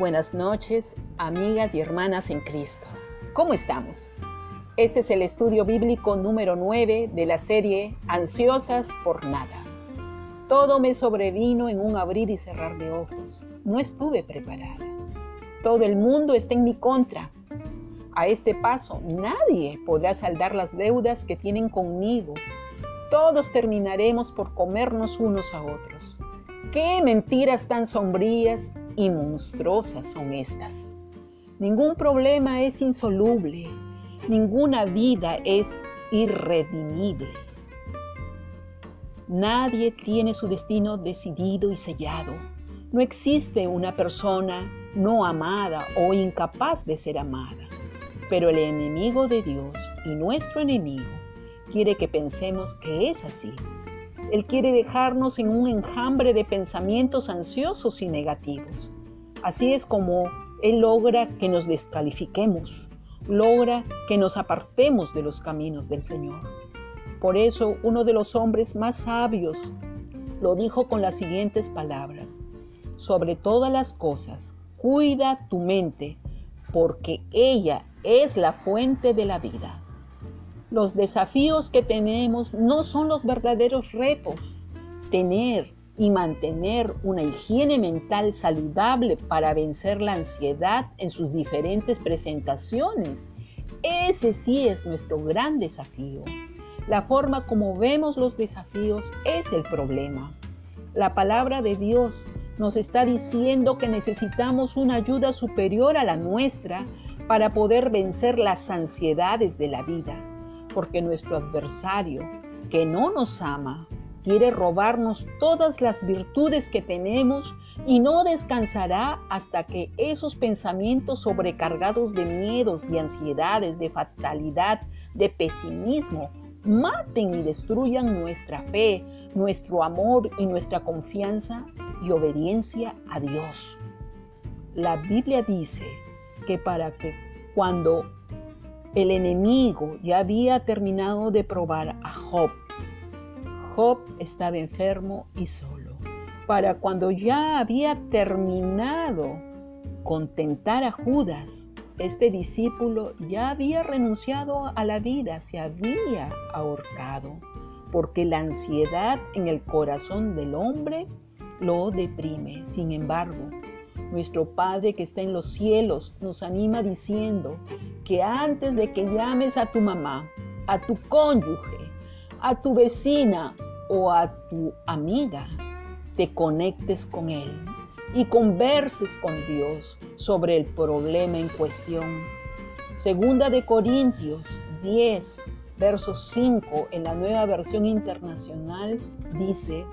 Buenas noches, amigas y hermanas en Cristo. ¿Cómo estamos? Este es el estudio bíblico número 9 de la serie Ansiosas por nada. Todo me sobrevino en un abrir y cerrar de ojos. No estuve preparada. Todo el mundo está en mi contra. A este paso, nadie podrá saldar las deudas que tienen conmigo. Todos terminaremos por comernos unos a otros. Qué mentiras tan sombrías y monstruosas son estas. Ningún problema es insoluble, ninguna vida es irredimible. Nadie tiene su destino decidido y sellado. No existe una persona no amada o incapaz de ser amada. Pero el enemigo de Dios y nuestro enemigo quiere que pensemos que es así. Él quiere dejarnos en un enjambre de pensamientos ansiosos y negativos. Así es como Él logra que nos descalifiquemos, logra que nos apartemos de los caminos del Señor. Por eso uno de los hombres más sabios lo dijo con las siguientes palabras. Sobre todas las cosas, cuida tu mente, porque ella es la fuente de la vida. Los desafíos que tenemos no son los verdaderos retos. Tener y mantener una higiene mental saludable para vencer la ansiedad en sus diferentes presentaciones. Ese sí es nuestro gran desafío. La forma como vemos los desafíos es el problema. La palabra de Dios nos está diciendo que necesitamos una ayuda superior a la nuestra para poder vencer las ansiedades de la vida, porque nuestro adversario, que no nos ama, quiere robarnos todas las virtudes que tenemos y no descansará hasta que esos pensamientos sobrecargados de miedos, de ansiedades, de fatalidad, de pesimismo, maten y destruyan nuestra fe, nuestro amor y nuestra confianza y obediencia a Dios. La Biblia dice que para que cuando el enemigo ya había terminado de probar a Job, Job estaba enfermo y solo. Para cuando ya había terminado contentar a Judas, este discípulo ya había renunciado a la vida, se había ahorcado, porque la ansiedad en el corazón del hombre lo deprime. Sin embargo, nuestro Padre que está en los cielos nos anima diciendo que antes de que llames a tu mamá, a tu cónyuge, a tu vecina o a tu amiga, te conectes con Él y converses con Dios sobre el problema en cuestión. Segunda de Corintios 10, verso 5 en la nueva versión internacional dice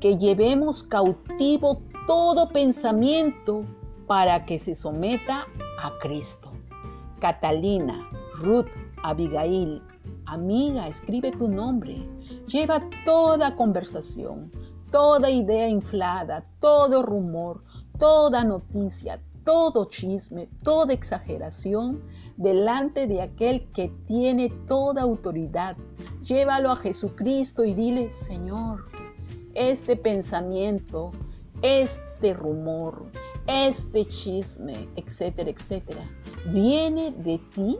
que llevemos cautivo todo pensamiento para que se someta a Cristo. Catalina, Ruth, Abigail, Amiga, escribe tu nombre. Lleva toda conversación, toda idea inflada, todo rumor, toda noticia, todo chisme, toda exageración delante de aquel que tiene toda autoridad. Llévalo a Jesucristo y dile, Señor, este pensamiento, este rumor, este chisme, etcétera, etcétera, viene de ti,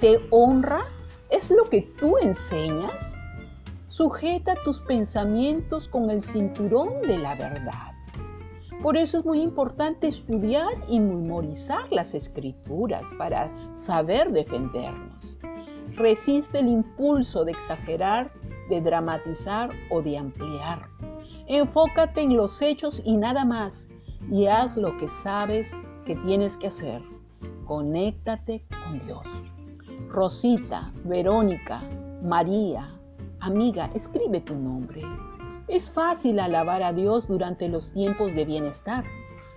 te honra ¿Es lo que tú enseñas? Sujeta tus pensamientos con el cinturón de la verdad. Por eso es muy importante estudiar y memorizar las escrituras para saber defendernos. Resiste el impulso de exagerar, de dramatizar o de ampliar. Enfócate en los hechos y nada más y haz lo que sabes que tienes que hacer. Conéctate con Dios. Rosita, Verónica, María, amiga, escribe tu nombre. Es fácil alabar a Dios durante los tiempos de bienestar.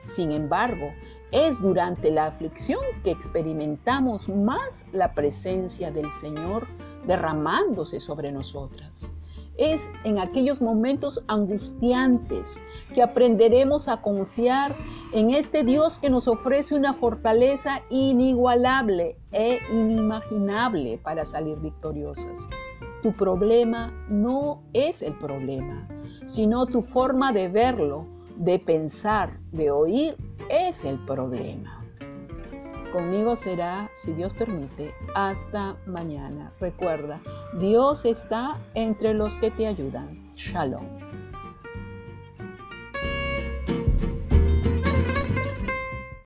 Sin embargo, es durante la aflicción que experimentamos más la presencia del Señor derramándose sobre nosotras. Es en aquellos momentos angustiantes que aprenderemos a confiar en este Dios que nos ofrece una fortaleza inigualable e inimaginable para salir victoriosas. Tu problema no es el problema, sino tu forma de verlo, de pensar, de oír, es el problema. Conmigo será, si Dios permite, hasta mañana. Recuerda, Dios está entre los que te ayudan. Shalom.